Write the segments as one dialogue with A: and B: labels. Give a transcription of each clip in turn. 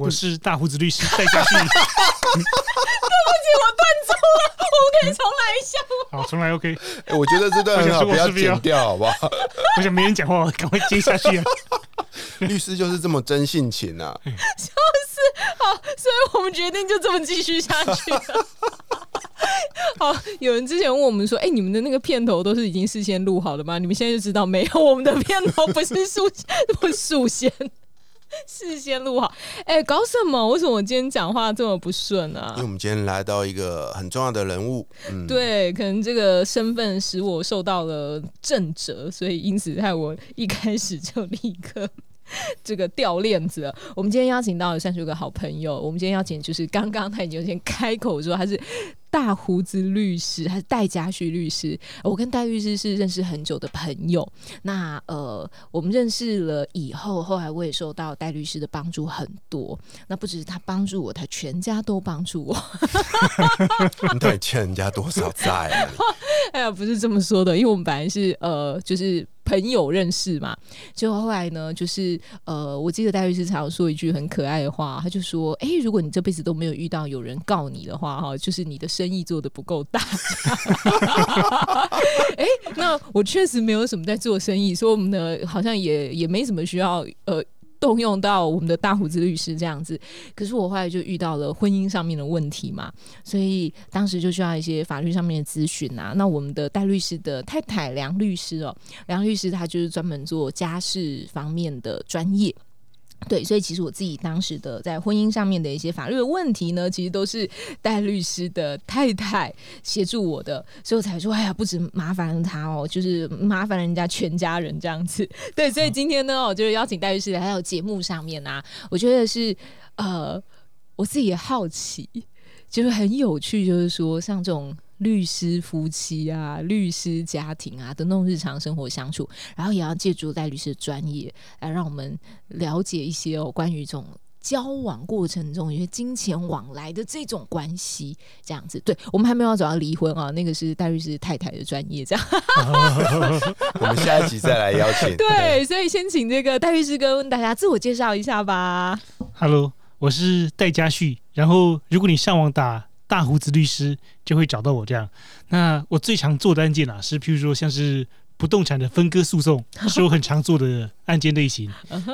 A: 我是大胡子律师戴家旭。对
B: 不起，我断错了，我可以重来一下
A: 吗？好，重来 OK。
C: 哎，我觉得这段很好，不要剪掉，好不好？
A: 我想没人讲话，赶快接下去啊！
C: 律师就是这么真性情啊！
B: 就是好，所以我们决定就这么继续下去。好，有人之前问我们说：“哎，你们的那个片头都是已经事先录好的吗？”你们现在就知道没有，我们的片头不是事不是事先。事先录好，哎，搞什么？为什么我今天讲话这么不顺呢？
C: 因为我们今天来到一个很重要的人物，
B: 嗯，对，可能这个身份使我受到了震折，所以因此害我一开始就立刻。这个掉链子了。我们今天邀请到了三十个好朋友。我们今天邀请就是刚刚他已经先开口说他是大胡子律师，他是戴家旭律师。我跟戴律师是认识很久的朋友。那呃，我们认识了以后，后来我也受到戴律师的帮助很多。那不只是他帮助我，他全家都帮助我。
C: 你到底欠人家多少债？
B: 哎呀，不是这么说的，因为我们本来是呃，就是。朋友认识嘛？结果后来呢，就是呃，我记得戴律师常说一句很可爱的话，他就说：“哎，如果你这辈子都没有遇到有人告你的话，哈，就是你的生意做的不够大。”哎，那我确实没有什么在做生意，所以我们呢，好像也也没什么需要呃。动用到我们的大胡子律师这样子，可是我后来就遇到了婚姻上面的问题嘛，所以当时就需要一些法律上面的咨询啊。那我们的戴律师的太太梁律师哦，梁律师他就是专门做家事方面的专业。对，所以其实我自己当时的在婚姻上面的一些法律的问题呢，其实都是戴律师的太太协助我的，所以我才说，哎呀，不止麻烦他哦，就是麻烦人家全家人这样子。对，所以今天呢，我就是邀请戴律师来到节目上面啊，我觉得是呃，我自己也好奇，就是很有趣，就是说像这种。律师夫妻啊，律师家庭啊的那种日常生活相处，然后也要借助戴律师的专业来让我们了解一些哦，关于这种交往过程中一些金钱往来的这种关系，这样子。对我们还没有走到离婚啊，那个是戴律师太太的专业，这样。
C: 我们下一集再来邀请。
B: 对，所以先请这个戴律师跟大家自我介绍一下吧。
A: Hello，我是戴家旭。然后，如果你上网打。大胡子律师就会找到我这样。那我最常做的案件啊，是譬如说像是不动产的分割诉讼，是我很常做的案件类型。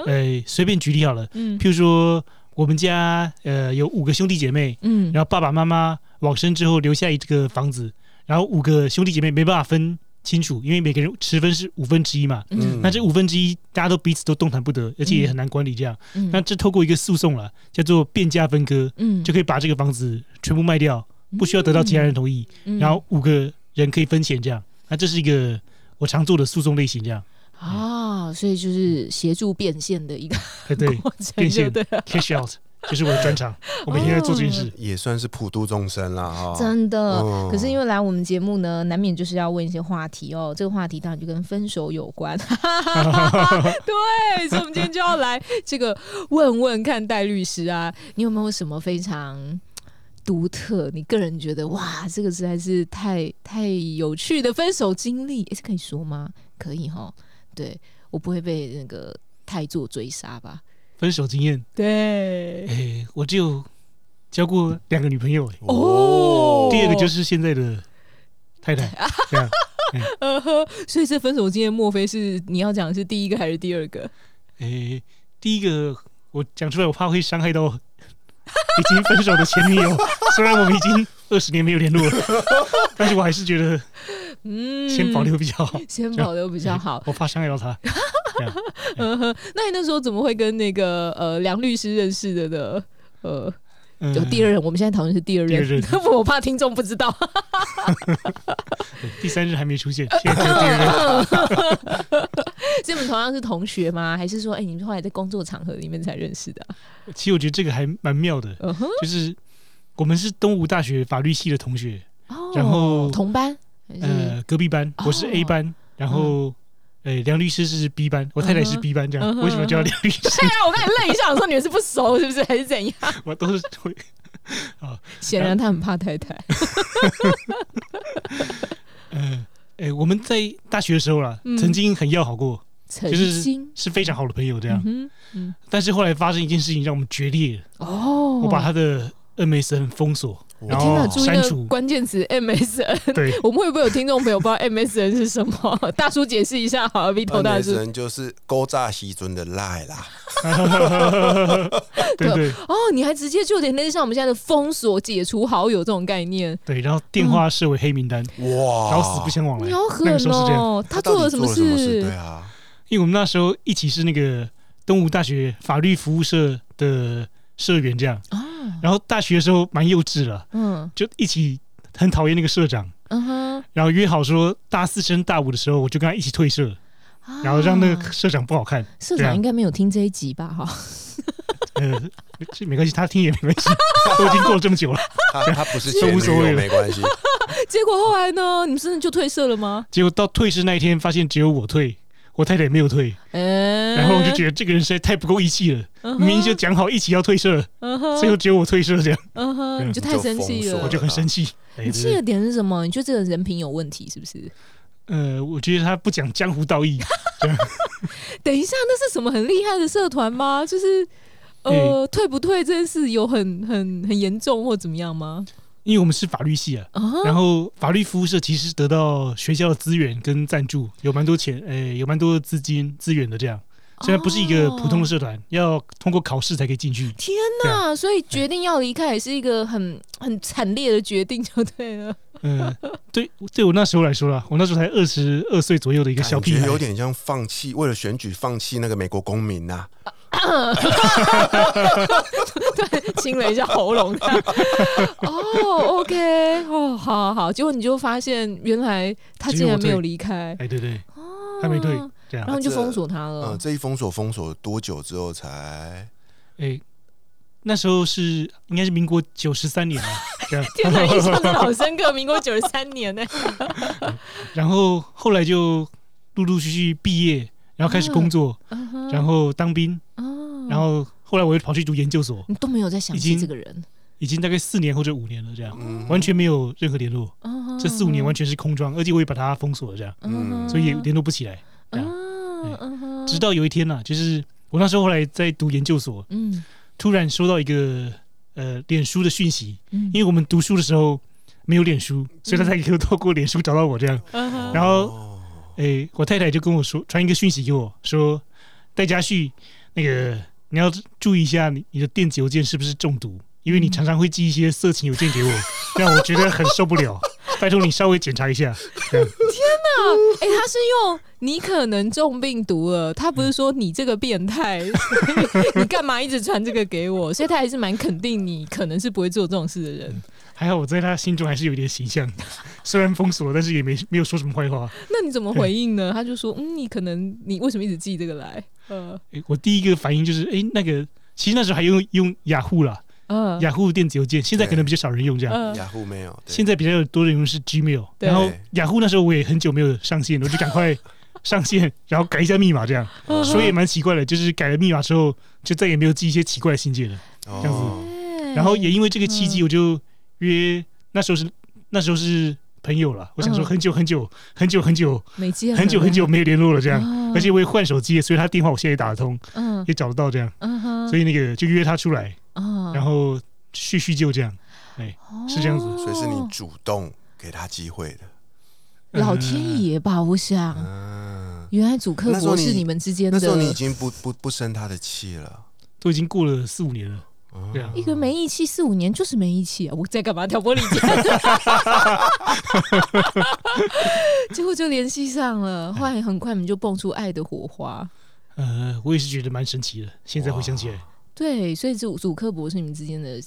A: 呃，随便举例好了，譬如说我们家呃有五个兄弟姐妹，嗯，然后爸爸妈妈往生之后留下一个房子，然后五个兄弟姐妹没办法分。清楚，因为每个人持分是五分之一嘛，那这五分之一大家都彼此都动弹不得，而且也很难管理。这样，那这透过一个诉讼了，叫做变价分割，就可以把这个房子全部卖掉，不需要得到其他人同意，然后五个人可以分钱。这样，那这是一个我常做的诉讼类型。这样
B: 啊，所以就是协助变现的一个
A: 对变现对 cash out。就是我的专长，我每天在做这件事，
C: 也算是普度众生啦哈。
B: 真的，可是因为来我们节目呢，难免就是要问一些话题哦。这个话题当然就跟分手有关，对，所以我们今天就要来这个问问看戴律师啊，你有没有什么非常独特？你个人觉得哇，这个实在是太太有趣的分手经历，是可以说吗？可以哈，对我不会被那个太做追杀吧。
A: 分手经验，
B: 对，
A: 哎，我只有交过两个女朋友，哦，第二个就是现在的太太，这样，
B: 呃呵，所以这分手经验，莫非是你要讲的是第一个还是第二个？
A: 哎，第一个我讲出来，我怕会伤害到 已经分手的前女友，虽然我们已经二十年没有联络了，但是我还是觉得，嗯，先保留比较好，
B: 先保留比较好，
A: 我怕伤害到 他。
B: 那你那时候怎么会跟那个呃梁律师认识的呢？呃，
A: 嗯
B: 就第二任，我们现在讨论是第二任，我怕听众不知道。
A: 第三任还没出现，现在只有第二任。
B: 所以你们同样是同学吗？还是说，哎、你们后来在工作场合里面才认识的啊、
A: 其实我觉得这个还蛮妙的，就是我们是东吴大学法律系的同学，
B: 哦
A: 然后
B: 同班、
A: 呃，隔壁班，我是
B: 哦
A: A 班，然后呃，梁律师是 B 班，我太太是 B 班，这样为什么叫梁律师？
B: 对啊，我刚才愣一下，我说你们是不熟是不是，还是怎样？
A: 我都是会啊
B: 显然他很怕太太。
A: 呃，哎，我们在大学的时候啦，
B: 嗯
A: 曾经很要好过，
B: 曾
A: 就是
B: 经
A: 是非常好的朋友这样。
B: 嗯嗯
A: 但是后来发生一件事情，让我们决裂了。
B: 哦，
A: 我把他的 MSN 封锁，然后
B: 注意那个
A: 删除。
B: 关键词 MSN。
A: 对，
B: 我们会不会有听众朋友不知道 MSN 是什么？大叔解释一下好了，Vito 大叔。
C: 人就是勾诈西尊的赖啦，
A: 对对
B: 哦，你还直接就有点类似像我们现在的封锁、解除好友这种概念，
A: 对，然后电话设为黑名单，
C: 哇，
A: 老死不相往来
B: 你。好
A: 那
B: 狠哦！他做了什么
C: 什么
B: 事？
C: 对啊，
A: 因为我们那时候一起是那个东吴大学法律服务社的社员，这样。
B: 啊，
A: 然后大学的时候蛮幼稚了，
B: 嗯
A: 就一起很讨厌那个社长，
B: 嗯哼，
A: 然后约好说大四升大五的时候，我就跟他一起退社，
B: 啊
A: 然后让那个社长不好看。
B: 社长应该没有听这一集吧？哈，
A: 呃，这没关系，他听也没关系，都已经过了这么久了。
C: 他他不是
A: 这
C: 前女友
A: 无所谓了
C: 没关系，
B: 结果后来呢？你们真的就退社了吗？
A: 结果到退社那一天，发现只有我退，我太太也没有退，
B: 哎，
A: 然后我就觉得这个人实在太不够义气了。
B: 嗯
A: 明明就讲好一起要退社，最后只有我退社，这样
B: 嗯哼，你就太生气了，
A: 我就很生气。
B: 你气的点是什么？你觉得这个人品有问题是不是？
A: 呃，我觉得他不讲江湖道义，
B: 等一下，那是什么很厉害的社团吗？就是呃，退不退这件事有很很很严重或怎么样吗？
A: 因为我们是法律系啊，
B: 啊，
A: 然后法律服务社其实得到学校的资源跟赞助，有蛮多钱，呃，有蛮多资金资源的这样。虽然不是一个普通的
B: 哦
A: 社团，要通过考试才可以进去。
B: 天哪！所以决定要离开也是一个很很惨烈的决定，就对了。
A: 嗯，对，对我那时候来说啦，我那时候才二十二岁左右的一个小屁孩，
C: 有点像放弃为了选举放弃那个美国公民呐、
B: 对，清了一下喉咙。哦，OK，哦，好好好，结果你就发现原来他竟然没有离开，
A: 哎，对对，
B: 哦。
A: 他没退，这样。
B: 然，后你就封锁他
C: 嗯，
B: 了。
C: 这一封锁封锁多久之后才？
A: 哎，那时候是应该是民国九十三年 了，
B: 天哪，印象真的好深刻，民国九十三年呢。
A: 然后后来就陆陆续续毕业，然后开始工作，
B: 嗯哼
A: 然后当兵，
B: 哦。
A: 然后后来我又跑去读研究所，
B: 你都没有在想
A: 已
B: 这个人，
A: 已经大概四年或者五年了，这样
C: 嗯，
A: 完全没有任何联络。
B: 嗯
A: 这四五年完全是空窗，而且我也把它封锁了，这样，
C: 嗯。
A: 所以也联络不起来。直到有一天呢、就是我那时候后来在读研究所，
B: 嗯。
A: 突然收到一个呃脸书的讯息，
B: 嗯。
A: 因为我们读书的时候没有脸书，所以他才可以透过脸书找到我这样。然后
C: 哦
A: 诶，我太太就跟我说传一个讯息给我说，戴家旭，那个你要注意一下你你的电子邮件是不是中毒，因为你常常会寄一些色情邮件给我，让我觉得很受不了。拜托你稍微检查一下。天哪
B: 哎、他是用你可能中病毒了，他不是说你这个变态，你干嘛一直传这个给我？所以他还是蛮肯定你可能是不会做这种事的人。
A: 还好我在他心中还是有一点形象，虽然封锁，但是也没没有说什么坏话。
B: 那你怎么回应呢？他就说，嗯，你可能你为什么一直寄这个来？呃
A: 诶我第一个反应就是，诶，那个其实那时候还用用雅虎啦，
B: 呃
A: 雅虎电子邮件，现在可能比较少人用这样。
B: 呃
C: 雅虎没有，对
A: 现在比较多人用的是 Gmail，
B: 对
A: 然后雅虎那时候我也很久没有上线，我就赶快 上线，然后改一下密码这样。
B: 嗯
A: 所以也蛮奇怪的，就是改了密码之后，就再也没有寄一些奇怪的信件了。
C: 哦
A: 这样子
B: 哎
A: 然后也因为这个契机，
B: 嗯
A: 我就约那时候是那时候是朋友了。我想说
B: 嗯
A: 很久很久很久很久
B: 没见
A: 很久很久 没有联络了这样，
B: 啊
A: 而且我也换手机，所以他电话我现在也打得通，
B: 嗯
A: 也找得到这样，
B: 嗯哼，
A: 所以那个就约他出来，
B: 啊
A: 然后叙叙旧这样。哎是这样子
C: 所以是你
B: 哦
C: 主动给他机会的。
B: 老天爷吧？我想，
C: 嗯，
B: 原来主克
C: 那时候你
B: 伯是你们之间
C: 那时候你已经不不不生他的气了。
A: 都已经过了四五年了，
C: 哦
A: 对啊
B: 一个没义气，四五年就是没义气啊！我在干嘛挑拨离间？结果就联系上了，后来很快你们就蹦出爱的火花。
A: 呃，我也是觉得蛮神奇的。现在回想起来，
B: 对，所以这五五克伯是你们之间的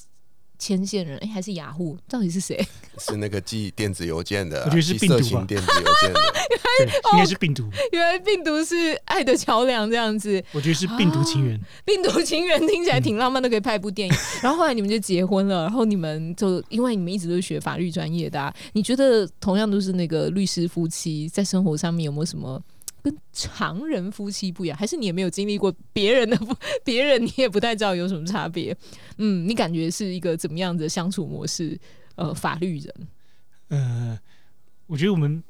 B: 牵线人，哎、还是雅虎？到底是谁？
C: 是那个寄电子邮件的啊，
A: 我觉得是病毒吧
C: 色情电子邮件的。
A: 对，应该是病毒，
B: 原来病毒是爱的桥梁这样子。
A: 我觉得是病毒情缘。
B: 病毒情缘听起来挺浪漫的，可以拍一部电影。然后后来你们就结婚了，然后你们就因为你们一直都是学法律专业的、啊，你觉得同样都是那个律师夫妻，在生活上面有没有什么跟常人夫妻不一样？还是你也没有经历过别人的夫，别人你也不太知道有什么差别？嗯，你感觉是一个怎么样的相处模式？呃，法律人，
A: 呃，我觉得我们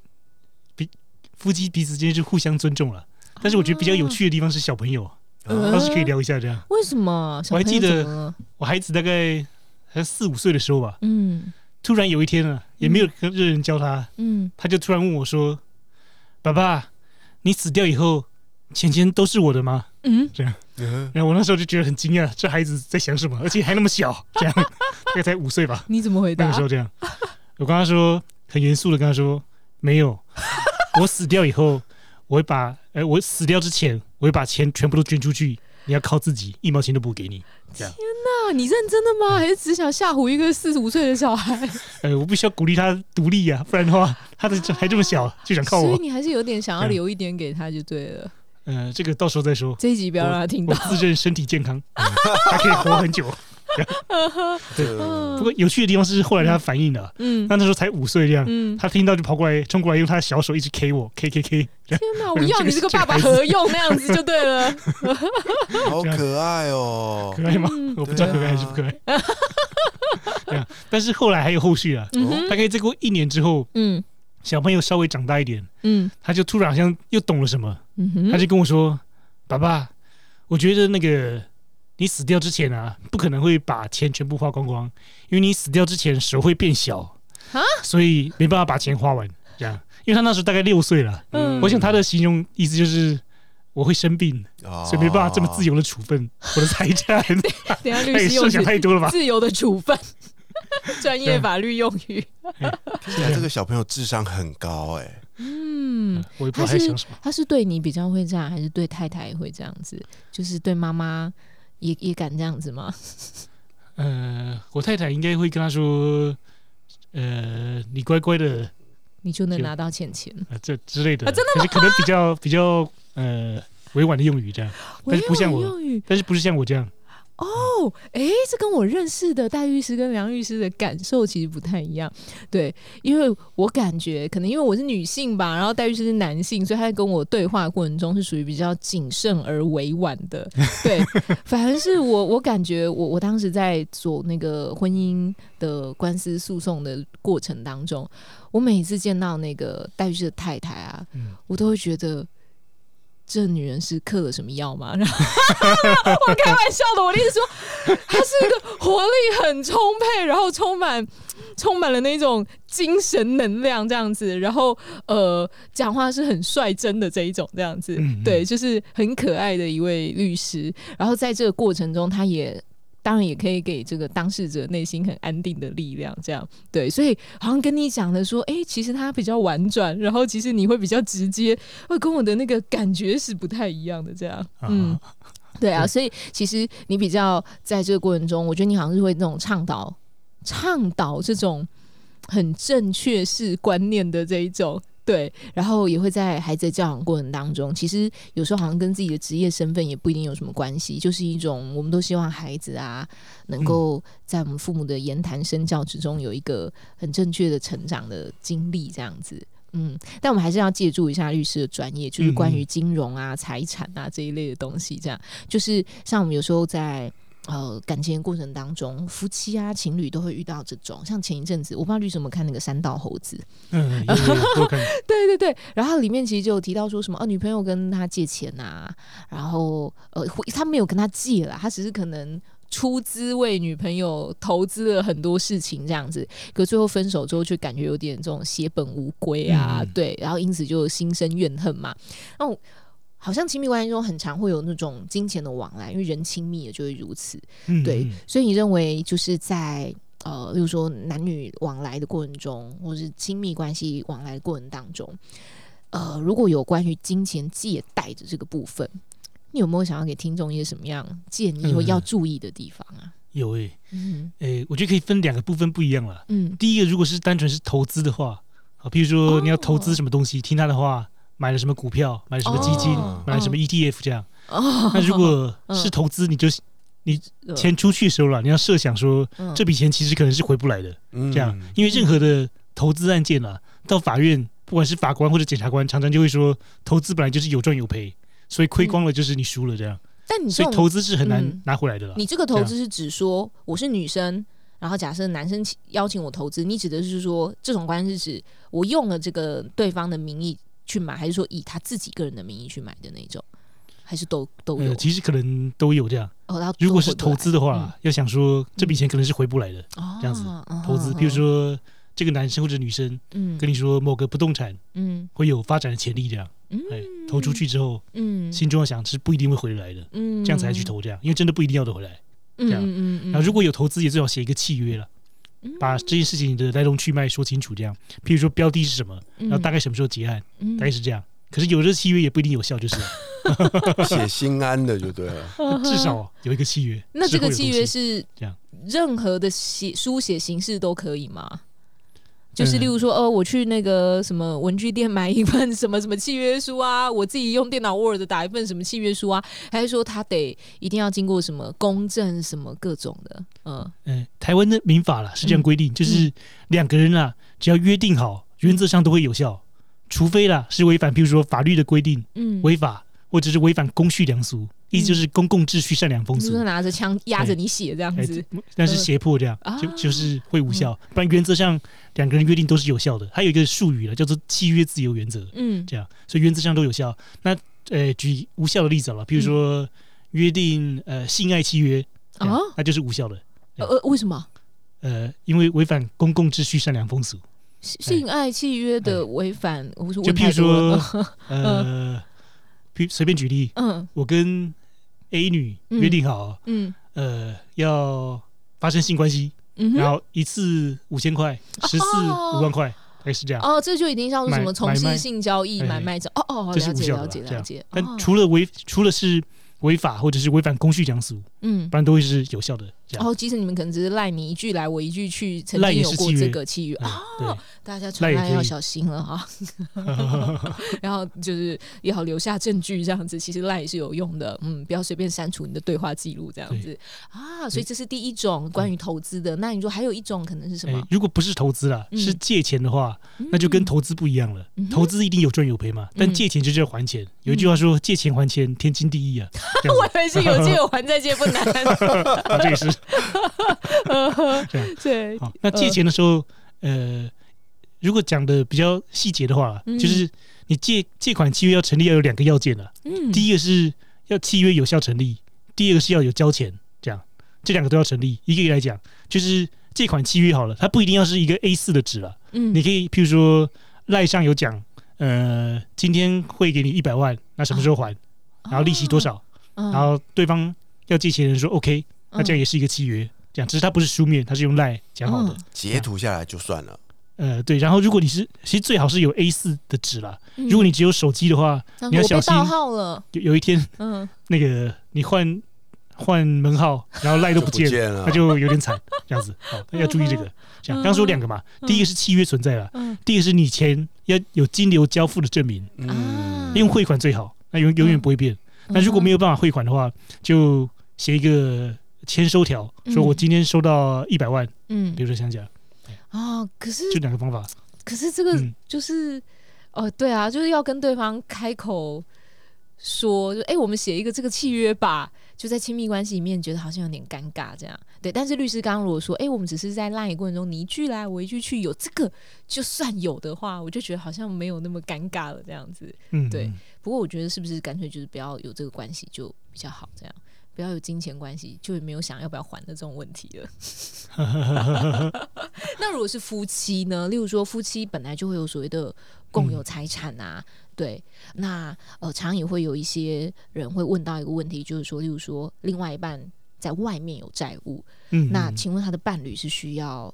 A: 彼夫妻彼此之间是互相尊重了。但是我觉得比较有趣的地方是小朋友，
B: 嗯
A: 倒是可以聊一下这样。
B: 为什么？
A: 我还记得我孩子大概才四五岁的时候吧，
B: 嗯
A: 突然有一天啊，也没有跟任人教他，
B: 嗯，
A: 他就突然问我说：“爸爸，你死掉以后，钱钱都是我的吗？
B: 嗯，
C: 这样？”
A: 然后我那时候就觉得很惊讶，这孩子在想什么，而且还那么小，这样。大概才五岁吧，
B: 你怎么回答？
A: 那个时？候这样。我跟他说很严肃的跟他说：“没有，我死掉以后，我会把，呃，我死掉之前，我会把钱全部都捐出去，你要靠自己，一毛钱都不给你。这样，
B: 啊，你认真的吗？还是只想吓唬一个四十五岁的小孩？
A: 呃，我必须要鼓励他独立啊，不然的话，他的还这么小就想靠我，
B: 所以你还是有点想要留一点给他就对了。
A: 呃，这个到时候再说。
B: 这一集不要让他听
A: 我
B: 到。
A: 自认身体健康，还可以活很久。
C: 这
A: 不过有趣的地方是后来他反应了，
B: 嗯。
A: 那那时候才五岁这样，
B: 嗯，
A: 他听到就跑过来，冲过来用他的小手一直 K 我，K K K，
B: 天哪，我要你这个爸爸何用那样子就对了。
C: 好可爱哦。
A: 可。爱吗？
B: 嗯。
A: 我不知道可爱还是不可爱。但是后来还有后续啊，大概再过一年之后，
B: 嗯。
A: 小朋友稍微长大一点，
B: 嗯。
A: 他就突然好像又懂了什么，
B: 嗯
A: 他就跟我说：“爸爸，我觉得那个你死掉之前啊，不可能会把钱全部花光光，因为你死掉之前手会变小
B: 啊，
A: 所以没办法把钱花完。这样，因为他那时候大概六岁了，
B: 嗯
A: 我想他的形容意思就是我会生病，
C: 哦
A: 所以没办法这么自由的处分我的财产。
B: 等一下 律师用词
A: 想太多了吧？
B: 自由的处分，专业法律用语。
C: 现在这个小朋友智商很高哎。
B: 嗯，
A: 我也不知道他在想什么。
B: 他是对你比较会这样，还是对太太会这样子？就是对妈妈也也敢这样子吗？
A: 呃，我太太应该会跟他说，呃，你乖乖的，
B: 你就能拿到钱钱？
A: 呃，这之类的，
B: 啊真
A: 的可是可能比较比较呃委婉的用语这样，但是不像我但是不是像我这样，
B: 哦，哎，这跟我认识的戴律师跟梁律师的感受其实不太一样。对，因为我感觉可能因为我是女性吧，然后戴律师是男性，所以他在跟我对话过程中是属于比较谨慎而委婉的。对，反而是我，我感觉我我当时在做那个婚姻的官司诉讼的过程当中，我每次见到那个戴律师的太太啊，
A: 嗯
B: 我都会觉得。这女人是嗑了什么药吗？然后我开玩笑的，我的意思说，她是一个活力很充沛，然后充满充满了那种精神能量这样子，然后呃，讲话是很率真的这一种这样子，
A: 嗯嗯
B: 对，就是很可爱的一位律师。然后在这个过程中，他也。当然也可以给这个当事者内心很安定的力量，这样。对，所以好像跟你讲的说，哎、其实他比较婉转，然后其实你会比较直接，会跟我的那个感觉是不太一样的，这样，嗯，
A: 啊，
B: 对啊，所以其实你比较在这个过程中，我觉得你好像是会那种倡导倡导这种很正确式观念的这一种。对，然后也会在孩子的教养过程当中，其实有时候好像跟自己的职业身份也不一定有什么关系，就是一种我们都希望孩子啊，能够在我们父母的言谈身教之中有一个很正确的成长的经历，这样子。嗯，但我们还是要借助一下律师的专业，就是关于金融啊、财产啊这一类的东西。这样，就是像我们有时候在呃感情的过程当中，夫妻啊、情侣都会遇到这种。像前一阵子，我不知道律师有没有看那个《三道猴子》，
A: 嗯，
B: 对对对，然后里面其实就有提到说什么，哦、女朋友跟他借钱啊，然后呃，他没有跟他借啦，他只是可能出资为女朋友投资了很多事情这样子，可最后分手之后，却感觉有点这种血本无归啊，
A: 嗯
B: 对，然后因此就心生怨恨嘛。那我好像亲密关系中很常会有那种金钱的往来，因为人亲密了就会如此。
A: 嗯
B: 对
A: 嗯，
B: 所以你认为就是在呃，例如说男女往来的过程中，或是亲密关系往来的过程当中，呃，如果有关于金钱借贷的这个部分，你有没有想要给听众一些什么样建议或
A: 嗯
B: 要注意的地方啊？
A: 有诶、
B: 嗯
A: 诶、我觉得可以分两个部分不一样了。
B: 嗯
A: 第一个，如果是单纯是投资的话，啊，比如说你要投资什么东西，听他的话，买了什么股票，买了什么基金，
C: 哦。
A: 买了什么 ETF 这样。
B: 哦，
A: 那如果
B: 嗯
A: 是投资，你就
B: 你
A: 钱出去的时候了，你要设想说
B: 嗯。
A: 这笔钱其实可能是回不来的，
C: 嗯。
A: 这样，因为任何的投资案件啊，到法院不管是法官或者检察官，常常就会说，投资本来就是有赚有赔，所以亏光了就是你输了这样，
B: 但你这
A: 所以投资是很难
B: 嗯。
A: 拿回来的啦。
B: 你这个投资是指说我是女生，然后假设男生请邀请我投资，你指的是说这种关系是指我用了这个对方的名义去买，还是说以他自己个人的名义去买的那种，还是都都有
A: 呃，？其实可能都有这样。
B: 哦，
A: 如果是投资的话，要想说这笔钱可能是回不来的。
B: 哦
A: 这样子
B: 嗯
A: 投资，
B: 嗯
A: 比如说这个男生或者女生
B: 嗯
A: 跟你说某个不动产
B: 嗯
A: 会有发展的潜力，这样，
B: 嗯
A: 哎，投出去之后，
B: 嗯
A: 心中要想是不一定会回来的，
B: 嗯
A: 这样才去投这样，因为真的不一定要得回来。
B: 嗯
A: 这样
B: 嗯嗯
A: 然后如果有投资，也最好写一个契约了，
B: 嗯
A: 把这件事情的来龙去脉说清楚，这样，譬如说标的是什么，
B: 嗯
A: 然后大概什么时候结案，
B: 嗯
A: 大概是这样。可是有这契约也不一定有效，就是
C: 写心安的就对了。
A: 至少有一个契约。
B: 那这个契约是
A: 这样
B: 任何的写书写形式都可以吗？就是
A: 嗯。
B: 例如说，呃，我去那个什么文具店买一份什么什么契约书啊，我自己用电脑 Word 打一份什么契约书啊，还是说他得一定要经过什么公证什么各种的？嗯。
A: 嗯，台湾的民法啦是这样规定，就是两个人啊，只要约定好，原则上都会有效，除非啦是违反，譬如说法律的规定
B: 嗯，
A: 违法，或者是违反公序良俗，意思就是公共秩序、善良风俗
B: 就是。拿着枪压着你写这样
A: 哎
B: 子，，
A: 但是胁迫这样
B: 啊
A: 就就是会无效，不然原则上两个人约定都是有效的。还有一个术语了，叫做契约自由原则，
B: 嗯
A: 这样，所以原则上都有效。那呃，举无效的例子好了，比如说约定呃性爱契约，
B: 啊，
A: 那就是无效的。
B: 呃呃，为什么
A: 呃，因为违反公共秩序、善良风俗。
B: 性爱契约的违反？我是
A: 就譬如说，呃，譬随便举例，
B: 嗯
A: 我跟 A 女
B: 嗯。
A: 约定好，
B: 嗯。
A: 呃，要发生性关系，
B: 嗯，
A: 然后一次五千块，十次
B: 哦
A: 五万块，还是这样。
B: 哦，这就已经像是什么
A: 买
B: 从事性交易、
A: 哎
B: 买卖者哦哦，了解了解了解。
A: 但
B: 哦。
A: 除了违，除了是违法或者是违反公序良俗，
B: 嗯。
A: 不，然都会是有效的。
B: 然后即使你们可能只是赖你一句来我一句去，曾
A: 赖
B: 经有过这个契约啊，
A: 嗯
B: 大家传来要小心了哈。然后就是也好留下证据这样子，其实赖也是有用的，嗯，不要随便删除你的对话记录这样子啊。所以这是第一种关于投资的。那你说还有一种可能是什么
A: 哎？如果不是投资啦，
B: 嗯
A: 是借钱的话，那就跟投资不一样了
B: 嗯。
A: 投资一定有赚有赔嘛，但
B: 嗯
A: 借钱就是要还钱。有一句话说：“借钱还钱，天经地义啊。”
B: 我以为是有借有还，再借不难。
A: 这也是 这样。
B: 对，
A: 好，那借钱的时候，呃，如果讲的比较细节的话，
B: 嗯。
A: 就是你借借款契约要成立要有两个要件的，
B: 嗯，
A: 第一个是要契约有效成立，第二个是要有交钱，这样。这两个都要成立。一个一个来讲，就是借款契约好了，它不一定要是一个 A 四的纸了，
B: 嗯。
A: 你可以譬如说赖上有讲，呃，今天会给你一百万，那什么时候还，然后利息多，少，
B: 嗯
A: 然后对方要借钱的人说 OK，那这样
B: 也
A: 也是一个契约，这样只是它不是书面，它是用赖讲好的。
C: 截图下来就算了。
A: 呃，对，然后如果你是，其实最好是有 A 四的纸啦。
B: 嗯
A: 如果你只有手机的话，你要小心
B: 我被盗号了，
A: 有有一天
B: 嗯，
A: 那个你换换门号，然后赖都
C: 不
A: 不见了，那就有点惨，这样子。好，要注意这个。这样，刚刚说两个嘛，第一个是契约存在了，
B: 嗯
A: 第一个是你钱要有金流交付的证明，
C: 嗯
B: 啊，
A: 用汇款最好，那永永远不会变。那如果没有办法汇款的话，就写一个签收条，说我今天收到一百万，
B: 嗯
A: 比如说像这样，
B: 啊，可是
A: 就两个方法。
B: 可是这个
A: 嗯，
B: 就是，哦，对啊，就是要跟对方开口说，就哎、我们写一个这个契约吧。就在亲密关系里面，觉得好像有点尴尬，这样对。但是律师刚刚如果说，哎、我们只是在赖过程中，你一句来我一句去，有这个就算有的话，我就觉得好像没有那么尴尬了，这样子。
A: 嗯，
B: 对不过我觉得是不是干脆就是不要有这个关系就比较好，这样不要有金钱关系，就也没有想要不要还的这种问题了。那如果是夫妻呢？例如说夫妻本来就会有所谓的共有财产啊，对，那呃，常也会有一些人会问到一个问题，就是说，例如说另外一半在外面有债务，
A: 嗯，
B: 那
A: 嗯
B: 请问他的伴侣是需要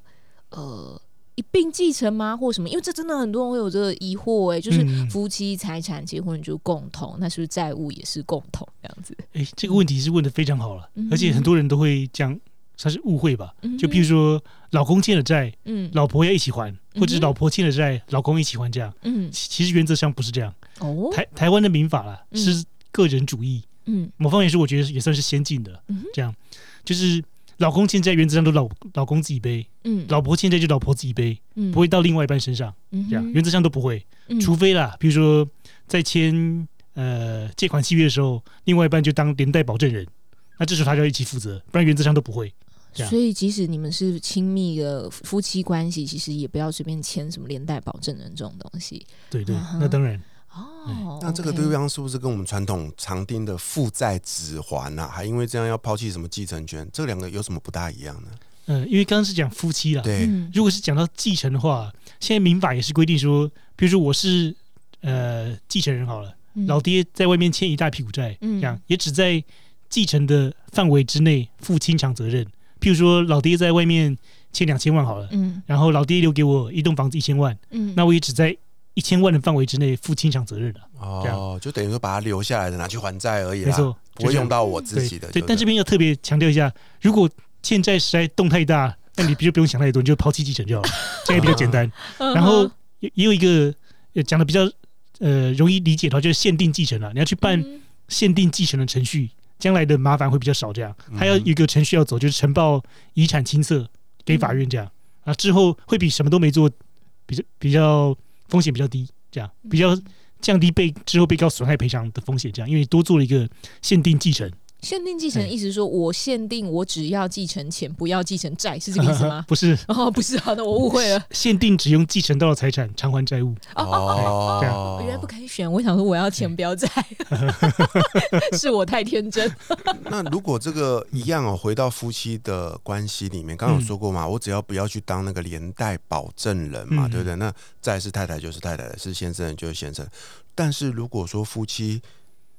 B: 呃一并继承吗，或什么？因为这真的很多人会有这个疑惑、欸，就是
A: 嗯
B: 夫妻财产结婚就共同，那是不是债务也是共同这样子？
A: 哎，这个问题是问的非常好了，
B: 嗯
A: 而且很多人都会这样算是误会吧。
B: 嗯
A: 就譬如说，老公欠了债，
B: 嗯
A: 老婆要一起还，或者是老婆欠了债，老公一起还这样。
B: 嗯
A: 其其实原则上不是这样。
B: 哦
A: 台台湾的民法啦
B: 嗯
A: 是个人主义，
B: 嗯
A: 某方面是我觉得也算是先进的
B: 嗯。
A: 这样就是老公欠债原则上都老老公自己背，
B: 嗯
A: 老婆欠债就老婆自己背，
B: 嗯
A: 不会到另外一半身上。
B: 嗯
A: 这样原则上都不会，
B: 嗯
A: 除非啦，比如说在签呃借款契约的时候，另外一半就当连带保证人，那这时候他就要一起负责，不然原则上都不会。
B: 所以，即使你们是亲密的夫妻关系，其实也不要随便签什么连带保证人这种东西。
A: 对对那当然，
B: 哦，
C: 那这个对方是不是跟我们传统常听的负债指还呢、还因为这样要抛弃什么继承权？这两个有什么不大一样呢？
A: 嗯，因为刚刚是讲夫妻了，
C: 对，
B: 嗯
A: 如果是讲到继承的话，现在民法也是规定说，比如说我是呃继承人好了，
B: 嗯。
A: 老爹在外面欠一大屁股债，
B: 嗯。
A: 这样也只在继承的范围之内负清偿责任。譬如说老爹在外面欠两千万好了，
B: 嗯。
A: 然后老爹留给我一栋房子一千万，
B: 嗯，
A: 那我也只在一千万的范围之内负清偿责任了。这
C: 哦，就等于说把它留下来的拿去还债而已啦，
A: 没错，
C: 不会用到我自己的。
A: 对，
C: 不
A: 但这边要特别强调一下，如果欠债实在动太大，那你就不用想太多，你就抛弃继承就好了，这样也比较简单。
B: 嗯
A: 然后也也有一个呃讲的比较呃容易理解的话，就是限定继承了。你要去办
B: 嗯
A: 限定继承的程序，将来的麻烦会比较少。这样，还有
C: 嗯
A: 一个程序要走，就是呈报遗产清册给法院，这样啊之后会比什么都没做比较比较风险比较低，这样比较降低被之后被告损害赔偿的风险。这样，因为多做了一个限定继承，
B: 限定继承
A: 的
B: 意思是说我限定我只要继承钱，不要继承债，是这个意思吗？
A: 不是
B: 哦，不是，好的，我误会了。
A: 限定只用继承到的财产偿还债务。
C: 哦，
A: 这样
B: 哦原来不可以选，我想说我要钱不要债，是我太天真。
C: 那如果这个一样哦，回到夫妻的关系里面，刚刚有说过嘛，我只要不要去当那个连带保证人嘛，
A: 嗯
C: 对不对？那债是太太就是太太，是先生就是先生。但是如果说夫妻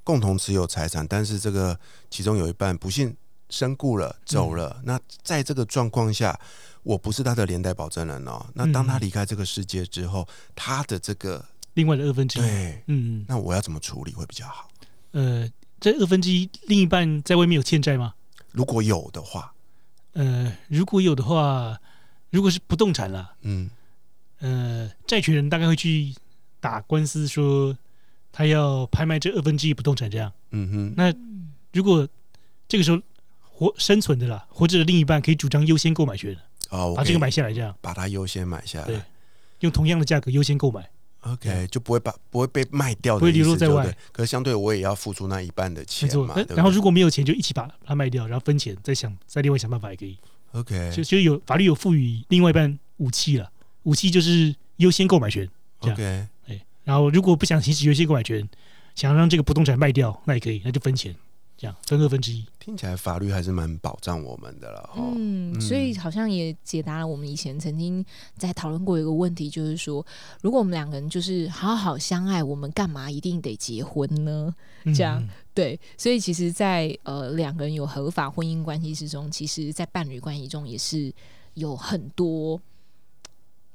C: 共同持有财产，但是这个其中有一半不幸身故了走了，那在这个状况下，我不是他的连带保证人哦。那当他
A: 嗯
C: 离开这个世界之后，他的这个
A: 另外的二分之一，
C: 对，
A: 嗯，
C: 那我要怎么处理会比较好？
A: 呃，这二分之一另一半在外面有欠债吗？
C: 如果有的话，
A: 呃，如果有的话，如果是不动产啦，
C: 嗯，
A: 呃，债权人大概会去打官司，说他要拍卖这二分之一不动产，这样。
C: 嗯哼，
A: 那如果这个时候活生存的啦，活着的另一半可以主张优先购买权，
C: 哦，
A: 把这个买下来，这样。
C: 把它优先买下
A: 对。
C: 来。
A: 用同样的价格优先购买。
C: OK，就不会把不会被卖掉的
A: 不会流，落在外。
C: 可是相对我也要付出那一半的钱嘛，，
A: 然后如果没有钱，就一起把它卖掉，然后分钱，再想再另外想办法也可以。
C: OK
A: 就就有法律有赋予另外一半武器了，武器就是优先购买权。
C: OK，
A: 哎，然后如果不想行使优先购买权，想让这个不动产卖掉，那也可以，那就分钱，这样分二分之一。
C: 听起来法律还是蛮保障我们的了哦。
B: 嗯，所以好像也解答了我们以前曾经在讨论过一个问题，就是说，如果我们两个人就是好好相爱，我们干嘛一定得结婚呢？这样
A: 嗯
B: 对，所以其实在，呃两个人有合法婚姻关系之中，其实在伴侣关系中也是有很多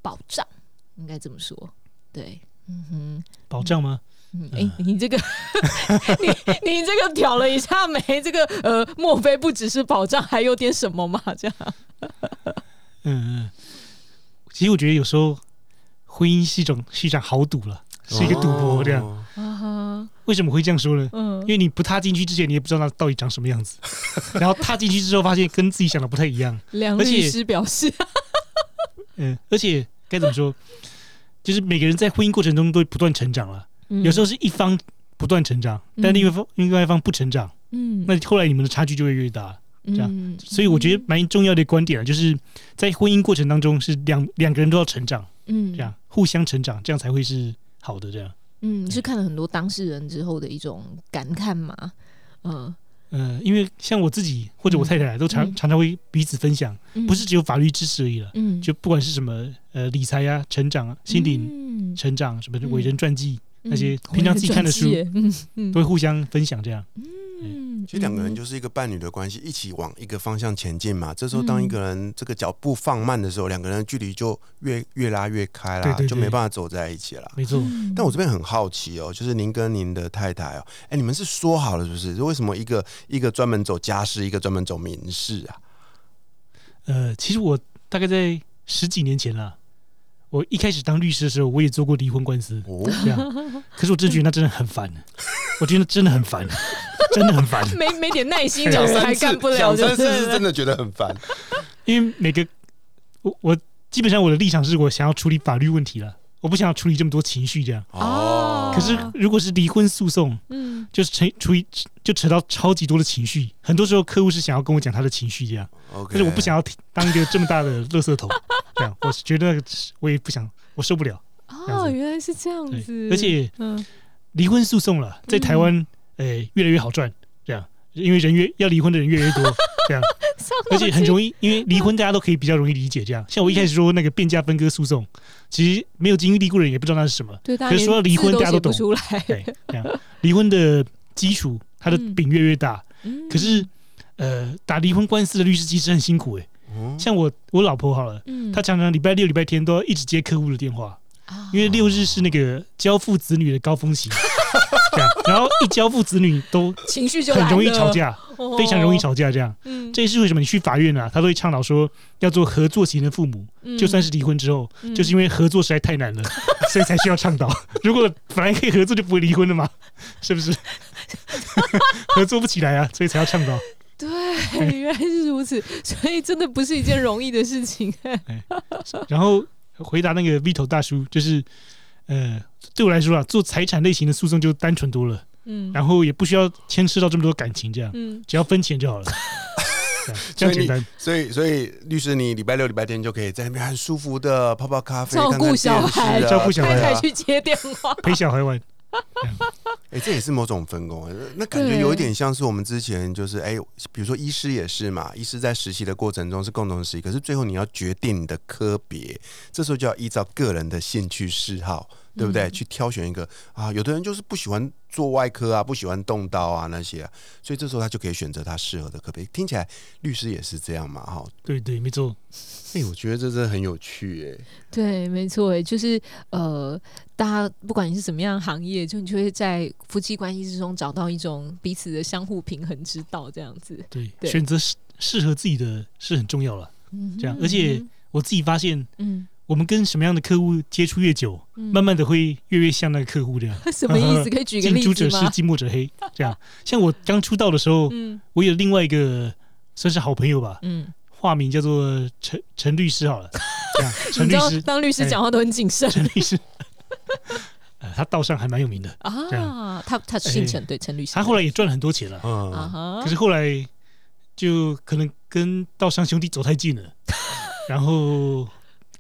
B: 保障，应该这么说。对，嗯哼。
A: 保障吗？
B: 嗯，哎、你这个，你你这个挑了一下眉，这个呃，莫非不只是保障，还有点什么吗？这样，
A: 嗯嗯。其实我觉得有时候婚姻是一种是一场豪赌了，是一个赌博这样。
C: 哦
B: 啊哈，
A: 为什么会这样说呢？
B: 嗯
A: 因为你不踏进去之前，你也不知道它到底长什么样子，然后踏进去之后，发现跟自己想的不太一样。
B: 梁律师表示，
A: 嗯，而且该怎么说，就是每个人在婚姻过程中都会不断成长了。有时候是一方不断成长，但另外一方另外一方不成长，
B: 嗯，
A: 那后来你们的差距就会越大。
B: 这
A: 样所以我觉得蛮重要的观点啊，就是在婚姻过程当中是两两个人都要成长，
B: 嗯，
A: 这样互相成长，这样才会是好的。这样，
B: 嗯，是看了很多当事人之后的一种感慨嘛？嗯，
A: 呃，因为像我自己或者我太太都常、
B: 嗯
A: 常常会彼此分享，
B: 嗯
A: 不是只有法律知识而已了，
B: 嗯，
A: 就不管是什么呃理财啊、成长啊、心灵
B: 灵
A: 成长什么的伟人传记，那些
B: 嗯
A: 平常自己看的书都会互相分享。这样，
B: 嗯，
C: 其实两个人就是一个伴侣的关系，一起往一个方向前进嘛。这时候当一个人这个脚步放慢的时候，两个人的距离就越越拉越开啦，
A: 对对对
C: 就没办法走在一起了。
A: 没错。
B: 嗯
C: 但我这边很好奇哦，就是您跟您的太太哦，哎，你们是说好了是不是？为什么一个一个专门走家事，一个专门走民事啊？
A: 呃，其实我大概在十几年前了，我一开始当律师的时候，我也做过离婚官司，
C: 哦，
A: 这样。可是我真的觉得那真的很烦，我觉得真的很烦，真的很烦，
B: 没没点耐心的
C: 讲
B: 还
C: 三次
B: 干不了，
C: 讲三次是真的觉得很烦。
A: 因为每个我我基本上我的立场是我想要处理法律问题了，我不想要处理这么多情绪这样。
B: 哦。
A: 可是如果是离婚诉讼，
B: 嗯。
A: 就是扯处理就扯到超级多的情绪，很多时候客户是想要跟我讲他的情绪这样
C: ，OK，
A: 可是我不想要当一个这么大的垃圾桶，这样我是觉得我也不想，我受不了。
B: 哦，原来是这样子，
A: 而且
B: 嗯。
A: 离婚诉讼了，在台湾，诶、越来越好赚，因为人越要离婚的人越来越多，这样，而且很容易，因为离婚大家都可以比较容易理解，这样。像我一开始说那个变价分割诉讼，其实没有经历过的人也不知道那是什么，
B: 对，
A: 可是说到离婚大家都懂
B: 出来，
A: 对，这样。离婚的基础，它的
B: 嗯
A: 饼越来越大，
B: 嗯。
A: 可是，呃，打离婚官司的律师其实很辛苦诶、
C: 嗯。
A: 像我我老婆好了，
B: 嗯。
A: 她常常礼拜六、礼拜天都要一直接客户的电话，
B: 啊。
A: 因为六日是那个交付子女的高峰期，这样，然后一交付子女都
B: 情绪就
A: 很容易吵，架，
B: 哦
A: 非常容易，吵架。这样，
B: 嗯，
A: 这也是为什么你去法院啊，他都会倡导说要做合作型的父母，
B: 嗯
A: 就算是离婚之后，
B: 嗯
A: 就是因为合作实在太难了，所以才需要倡导。如果本来可以合作，就不会离婚了嘛，是不是？合作不起来啊，所以才要倡导。
B: 对，原来是如此，所以真的不是一件容易的事情。
A: 然后回答那个 Vito 大叔，就是呃，对我来说啊，做财产类型的诉讼就单纯多了，
B: 嗯，
A: 然后也不需要牵涉到这么多感情，这样
B: 嗯，
A: 只要分钱就好了。这样简单，
C: 所以，所以律师，你礼拜六、礼拜天就可以在那边很舒服的泡泡咖啡，
B: 照顾小孩
A: 照顾小孩
B: 去接电话，
A: 陪小孩玩。
C: 哎、这也是某种分工，那感觉有一点像是我们之前就是哎、比如说医师也是嘛，医师在实习的过程中是共同实习，可是最后你要决定你的科别，这时候就要依照个人的兴趣嗜好，对不对？
B: 嗯
C: 去挑选一个啊，有的人就是不喜欢做外科啊，不喜欢动刀啊那些啊，所以这时候他就可以选择他适合的科别。听起来律师也是这样嘛，哈。
A: 对对，没错。
C: 哎、我觉得这真的很有趣哎、
B: 对，没错，哎就是呃，大家不管你是什么样的行业，就你就会在夫妻关系之中找到一种彼此的相互平衡之道，这样子。
A: 对，
B: 对
A: 选择适适合自己的是很重要了。
B: 嗯
A: 这样而且我自己发现，
B: 嗯
A: 我们跟什么样的客户接触越久，
B: 嗯
A: 慢慢的会越越像那个客户这样。
B: 什么意思？可以举个
A: 近
B: 例子吗？
A: 朱者赤，近墨者黑。这样，像我刚出道的时候，
B: 嗯
A: 我有另外一个算是好朋友吧，
B: 嗯，
A: 化名叫做陈陈律师好了。这样，陈律师，
B: 当律师
A: 哎
B: 讲话都很谨慎
A: 陈律师，呃，他道上还蛮有名的。这
B: 啊。他他姓陈，对陈律师。
A: 他后来也赚了很多钱了，
C: 嗯，
B: 啊，
A: 可是后来就可能跟道上兄弟走太近了，然后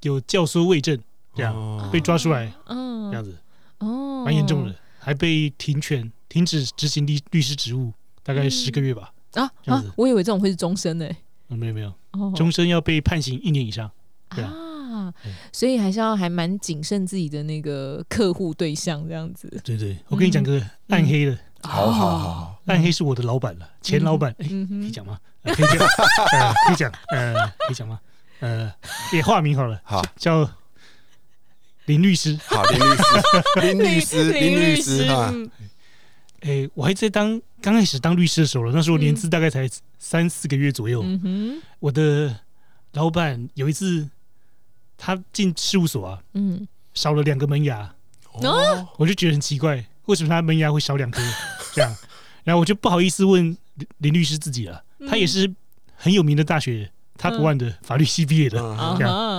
A: 有教唆伪证，这样
C: 哦
A: 被抓出来，
B: 嗯
A: 这样子
B: 哦，
A: 蛮严重的，还被停权、停止执行律律师职务，大概
B: 嗯
A: 十个月吧。
B: 啊
A: 这样子！
B: 啊我以为这种会是终身呢。
A: 嗯没有没有，
B: 哦
A: 终身要被判刑一年以上。对啊
B: 所以还是要还蛮谨慎自己的那个客户对象这样子。
A: 对对，我跟你讲个暗黑的，
C: 好好好好，
A: 暗黑是我的老板了，前老板，哎，
B: 嗯，
A: 可以讲吗？呃可以讲，呃，可以讲，呃，可以讲吗？呃，也化名好了，
C: 好
A: 叫林律师。
C: 好，林律师，林律 师，林律师哈，
B: 嗯
A: 哎，我还在当刚开始当律师的时候了，那时候年资大概才三四个月左右。
B: 嗯，
A: 我的老板有一次，他进事务所啊，
B: 嗯，
A: 少了两个门牙，
C: 哦，
A: 我就觉得很奇怪，为什么他门牙会少两颗？这样，然后我就不好意思问林林律师自己了，他也是很有名的大学 Top
B: 嗯
A: One 的法律系毕业的，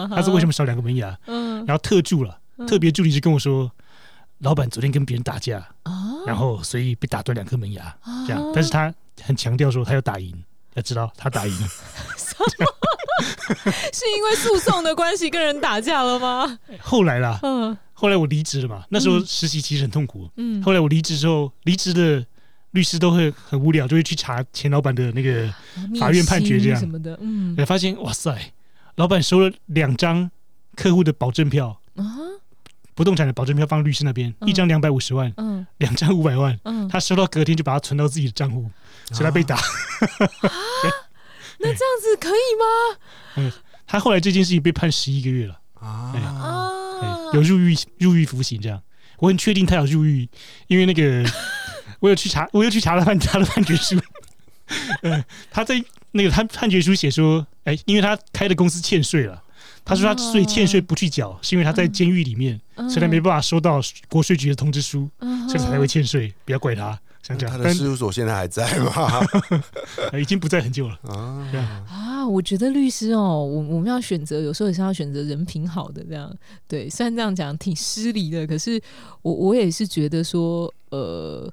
A: 他说为什么少两个门牙？
B: 嗯。
A: 然后特助了，
B: 嗯。
A: 特别助理就跟我说，老板昨天跟别人打架，
B: 啊
A: 然后所以被打断两颗门牙，
B: 啊
A: 这样，但是他很强调说他要打赢，要知道他打赢。了。
B: 是因为诉讼的关系跟人打架了吗？
A: 后来啦，
B: 嗯。
A: 后来我离职了嘛，那时候
B: 嗯。
A: 实习其实很痛苦。
B: 嗯，
A: 后来我离职之后，离职的律师都会很无聊，就会去查前老板的那个，法院判决这样。
B: 什么的，嗯。
A: 才发现哇塞，老板收了两张客户的保证票，
B: 啊？
A: 不动产的保证票放律师那边，
B: 嗯。
A: 一张两百五十万，
B: 嗯。
A: 两张五百万，
B: 嗯，
A: 他收到隔天就把它存到自己的账户，所以他被打。
B: 那这样子可以吗？
A: 嗯 他后来这件事情被判十一个月了，
C: 啊，
A: 有入狱入狱服刑这样。我很确定他有入狱，因为那个我有去查，我又去查了判他的判决书。呃，他在那个他判决书写说，哎，因为他开的公司欠税了，他说他所以欠税不去缴，是因为他在监狱里面，所以他没办法收到国税局的通知书，所以才会欠税，不要怪他。想讲，
C: 他的事务所现在还在吗？
A: 已经不在很久了
B: 啊。啊，我觉得律师哦，我我们要选择，有时候也是要选择人品好的这样。对，虽然这样讲挺失礼的，可是我我也是觉得说，呃，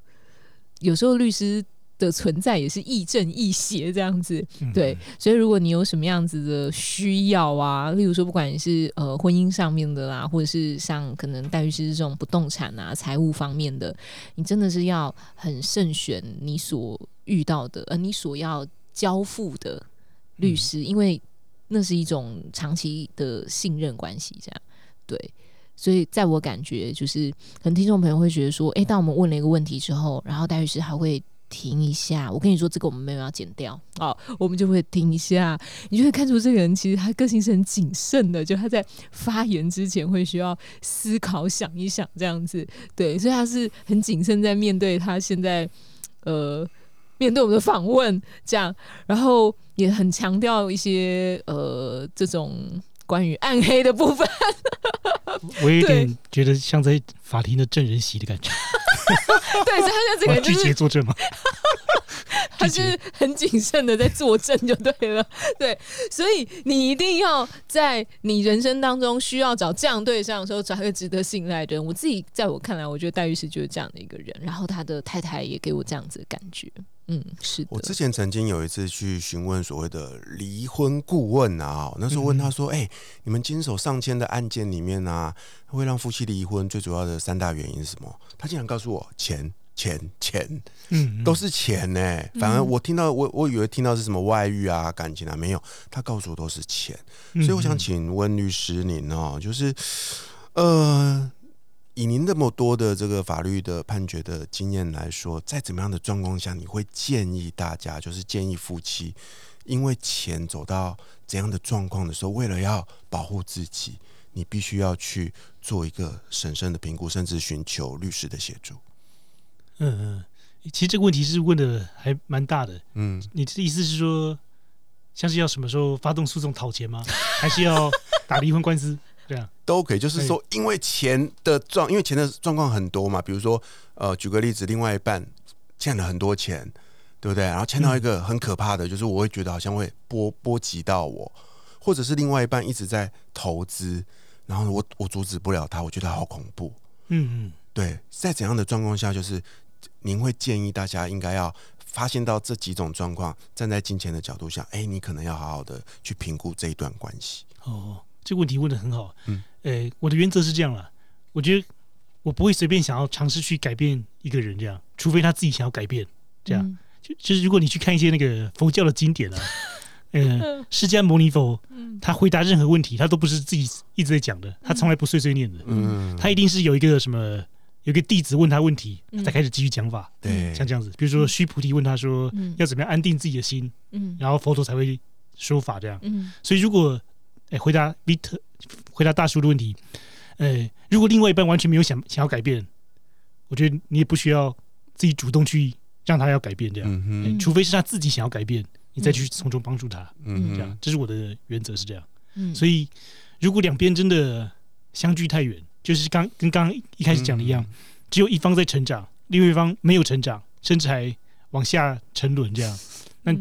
B: 有时候律师。的存在也是亦正亦邪这样子，对，所以如果你有什么样子的需要啊，例如说不管你是呃婚姻上面的啦，或者是像可能戴律师这种不动产啊、财务方面的，你真的是要很慎选你所遇到的，呃，你所要交付的律师，因为那是一种长期的信任关系，这样对。所以在我感觉，就是可能听众朋友会觉得说，哎，当我们问了一个问题之后，然后戴律师还会。停一下，我跟你说，这个我们没有要剪掉哦，我们就会停一下，你就会看出这个人其实他个性是很谨慎的，就他在发言之前会需要思考想一想这样子，对，所以他是很谨慎在面对他现在呃面对我们的访问这样，然后也很强调一些呃这种。关于暗黑的部分，
A: 我 有点觉得像在法庭的证人席的感觉。
B: 对，所以他就 这个
A: 拒绝作证吗？
B: 他是很谨慎的在作证就对了。对，所以你一定要在你人生当中需要找这样对象的时候，找一个值得信赖的人。我自己在我看来，我觉得戴律师就是这样的一个人。然后他的太太也给我这样子的感觉。嗯，是。
C: 我之前曾经有一次去询问所谓的离婚顾问啊，那时候问他说：“哎，你们经手上千的案件里面啊，会让夫妻离婚最主要的三大原因是什么？”他竟然告诉我：“钱，钱，钱，嗯，都是钱呢。”反而我听到，我我以为听到是什么外遇啊、感情啊，没有，他告诉我都是钱。所以我想请问律师您哦，就是呃。以您那么多的这个法律的判决的经验来说，在怎么样的状况下，你会建议大家，就是建议夫妻，因为钱走到怎样的状况的时候，为了要保护自己，你必须要去做一个审慎的评估，甚至寻求律师的协助。
A: 嗯嗯，其实这个问题是问的还蛮大的。嗯，你的意思是说，像是要什么时候发动诉讼讨钱吗？还是要打离婚官司？对啊，
C: 都可以。就是说，因为钱的状，因为钱的状况很多嘛。比如说，呃，举个例子，另外一半欠了很多钱，对不对？然后欠到一个很可怕的，就是我会觉得好像会波波及到我，或者是另外一半一直在投资，然后我我阻止不了他，我觉得好恐怖。嗯嗯，对，在怎样的状况下，就是您会建议大家应该要发现到这几种状况，站在金钱的角度下，哎，你可能要好好的去评估这一段关系。
A: 哦。这个问题问的很好，嗯，呃，我的原则是这样了，我觉得我不会随便想要尝试去改变一个人，这样，除非他自己想要改变，这样，就就是如果你去看一些那个佛教的经典啊，嗯，释迦牟尼佛，他回答任何问题，他都不是自己一直在讲的，他从来不碎碎念的，嗯，他一定是有一个什么，有个弟子问他问题，他才开始继续讲法，
C: 对，
A: 像这样子，比如说须菩提问他说，要怎么样安定自己的心，嗯，然后佛陀才会说法这样，嗯，所以如果哎，回答 Vit，回答大叔的问题。呃，如果另外一半完全没有想想要改变，我觉得你也不需要自己主动去让他要改变这样，除非是他自己想要改变，你再去从中帮助他。嗯，这样，这是我的原则是这样。嗯，所以如果两边真的相距太远，就是刚跟刚刚一开始讲的一样，只有一方在成长，另外一方没有成长，甚至还往下沉沦这样，那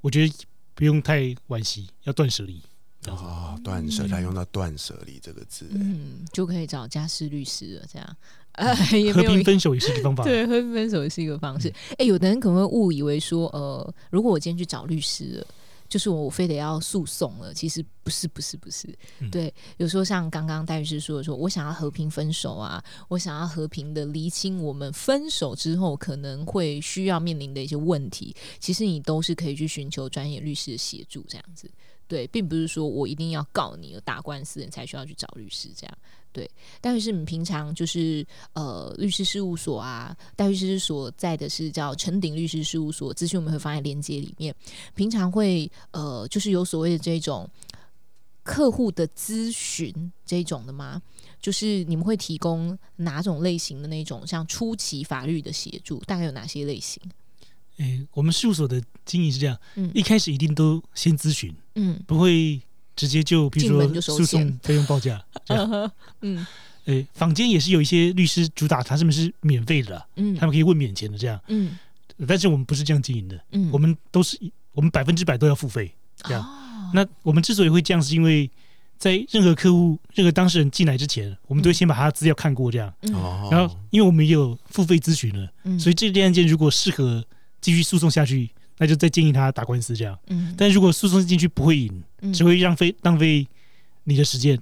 A: 我觉得不用太惋惜，要断舍离。
C: 哦，断舍，他用到“断舍离”这个字，
B: 嗯，就可以找家事律师了。这样，
A: 和平分手也是一个方法。
B: 对，和平分手也是一个方式。哎，有的人可能会误以为说，呃，如果我今天去找律师了，就是我非得要诉讼了。其实不是，不是，不是。对，有时候像刚刚戴律师说的，说我想要和平分手啊，我想要和平的厘清我们分手之后可能会需要面临的一些问题，其实你都是可以去寻求专业律师的协助，这样子。对，并不是说我一定要告你打官司，你才需要去找律师这样。对，但是你平常就是呃律师事务所啊，戴律师所在的是叫陈鼎律师事务所，资讯我们会放在链接里面。平常会呃就是有所谓的这种客户的咨询这种的吗？就是你们会提供哪种类型的那种像初期法律的协助？大概有哪些类型？
A: 诶，我们事务所的经营是这样，
B: 嗯
A: 一开始一定都先咨询，
B: 嗯
A: 不会直接就比如说诉讼费用报价 这样。
B: 嗯哼嗯
A: 诶，坊间也是有一些律师主打他们是免费的啦，
B: 嗯
A: 他们可以问免钱的这样，
B: 嗯
A: 但是我们不是这样经营的，
B: 嗯，
A: 我们都是一我们百分之百都要付费。这样
B: 哦
A: 那我们之所以会这样，是因为在任何客户、任何当事人进来之前，我们都会先把他的资料看过，这样。然后，因为我们也有付费咨询了，
B: 嗯
A: 所以这件案件如果适合继续诉讼下去，那就再建议他打官司这样。
B: 嗯。
A: 但如果诉讼进去不会赢，
B: 嗯。
A: 只会浪费浪费你的时间、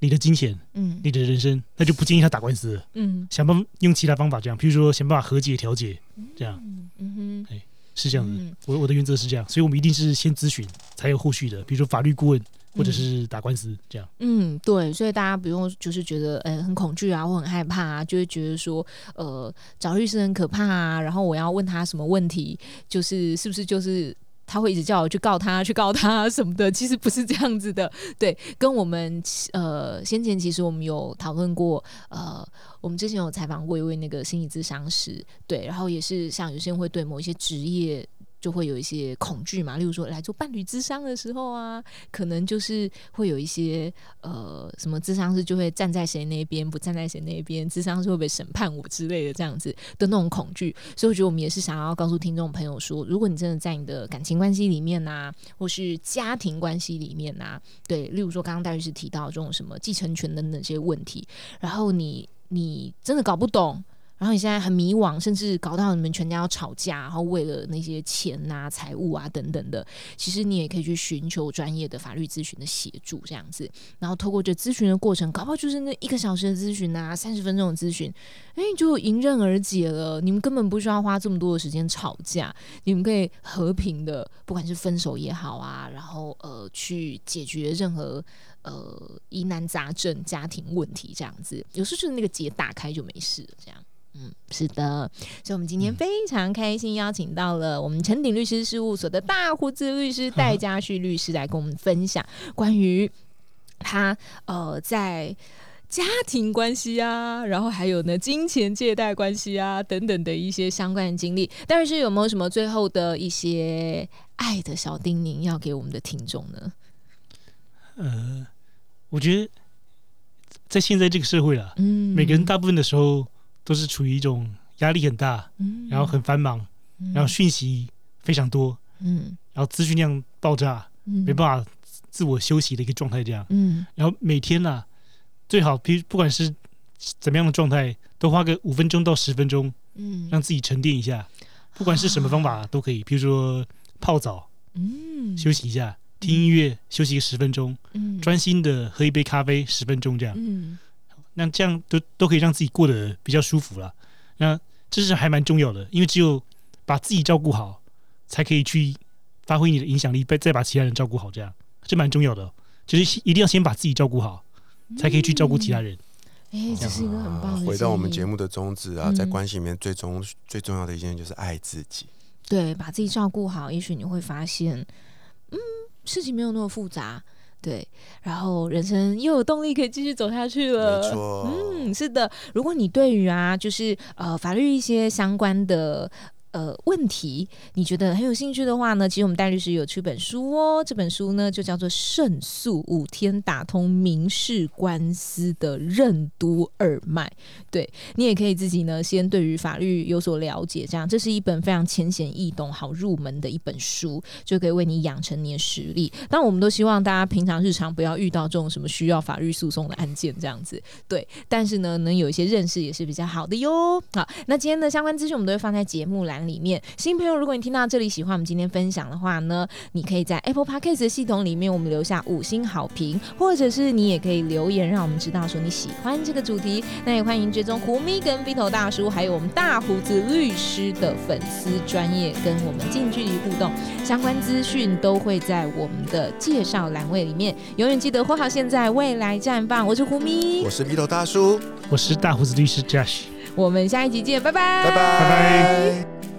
A: 你的金钱、
B: 嗯。
A: 你的人生，那就不建议他打官司。
B: 嗯。
A: 想办法用其他方法，这样，譬如说想办法和解、调解，这样。
B: 嗯嗯哎
A: 是这样的。
B: 嗯。
A: 我我的原则是这样，所以我们一定是先咨询，才有后续的，比如说法律顾问或者是打官司这样。
B: 嗯，对，所以大家不用就是觉得呃很恐惧啊，或很害怕啊，就会觉得说呃找律师很可怕啊，然后我要问他什么问题，就是是不是就是。他会一直叫我去告他，去告他什么的，其实不是这样子的。对，跟我们呃先前其实我们有讨论过，呃，我们之前有采访过一位那个心理咨商师，对，然后也是像有些人会对某一些职业就会有一些恐惧嘛，例如说来做伴侣咨商的时候啊，可能就是会有一些呃什么智商师就会站在谁那边，不站在谁那边，智商师会不会审判我之类的这样子的那种恐惧。所以我觉得我们也是想要告诉听众朋友说，如果你真的在你的感情关系里面呐、或是家庭关系里面呐、对，例如说刚刚戴律师提到这种什么继承权的那些问题，然后你你真的搞不懂。然后你现在很迷惘，甚至搞到你们全家要吵架，然后为了那些钱呐、财务啊等等的，其实你也可以去寻求专业的法律咨询的协助，这样子。然后透过这咨询的过程，搞不好就是那一个小时的咨询啊，三十分钟的咨询，哎，就迎刃而解了。你们根本不需要花这么多的时间吵架，你们可以和平的，不管是分手也好啊，然后呃去解决任何呃疑难杂症、家庭问题这样子。有时候就是那个结打开就没事了，这样。嗯，是的，所以我们今天非常开心，邀请到了我们陈鼎律师事务所的大胡子律师戴家旭律师来跟我们分享关于他呃在家庭关系啊，然后还有呢金钱借贷关系啊等等的一些相关的经历。戴律师有没有什么最后的一些爱的小叮咛要给我们的听众呢？
A: 呃，我觉得在现在这个社会啦，
B: 嗯，
A: 每个人大部分的时候都是处于一种压力很大，
B: 嗯，
A: 然后很繁忙，
B: 嗯，
A: 然后讯息非常多，
B: 嗯。
A: 然后资讯量爆炸，
B: 嗯。
A: 没办法自我休息的一个状态这样。
B: 嗯。
A: 然后每天呢、最好，比不管是怎么样的状态，都花个五分钟到十分钟，
B: 嗯。
A: 让自己沉淀一下。不管是什么方法都可以，比如说泡澡
B: 嗯。
A: 休息一下，听音乐休息个十分钟，
B: 嗯。
A: 专心的喝一杯咖啡十分钟这样。
B: 嗯
A: 那这样都都可以让自己过得比较舒服了。那这是还蛮重要的，因为只有把自己照顾好，才可以去发挥你的影响力，再再把其他人照顾好，这样这蛮重要的哦。就是一定要先把自己照顾好，才可以去照顾其他人。
B: 哎，这是一个很棒的。
C: 啊回到我们节，目的宗旨啊，
B: 嗯
C: 在关系里面最重最重要的一件就是爱自己。
B: 对，把自己照顾好，也许你会发现，嗯，事情没有那么复杂，对，然后人生又有动力可以继续走下去了。
C: 没错，
B: 嗯，是的。如果你对于啊，就是呃法律一些相关的。呃，问题你觉得很有兴趣的话呢，其实我们戴律师有出本书哦，这本书呢就叫做《胜诉五天打通民事官司的任督二脉》。对你也可以自己呢先对于法律有所了解，这样这是一本非常浅显易懂、好入门的一本书，就可以为你养成你的实力。当然，我们都希望大家平常日常不要遇到这种什么需要法律诉讼的案件这样子。对，但是呢，能有一些认识也是比较好的哟。好，那今天的相关资讯我们都会放在节目栏里面。新朋友，如果你听到这里喜欢我们今天分享的话呢，你可以在 Apple Podcast 的系统里面我们留下五星好评，或者是你也可以留言让我们知道说你喜欢这个主题。那也欢迎追踪胡咪跟 B 头大叔，还有我们大胡子律师的粉丝专业跟我们近距离互动。相关资讯都会在我们的介绍栏位里面。永远记得活好现在，未来绽放。我是胡咪
C: 我，是 V 头大叔，
A: 我是大胡子律师 Josh。
B: 我们下一集见，拜拜，
C: 拜拜
A: 拜拜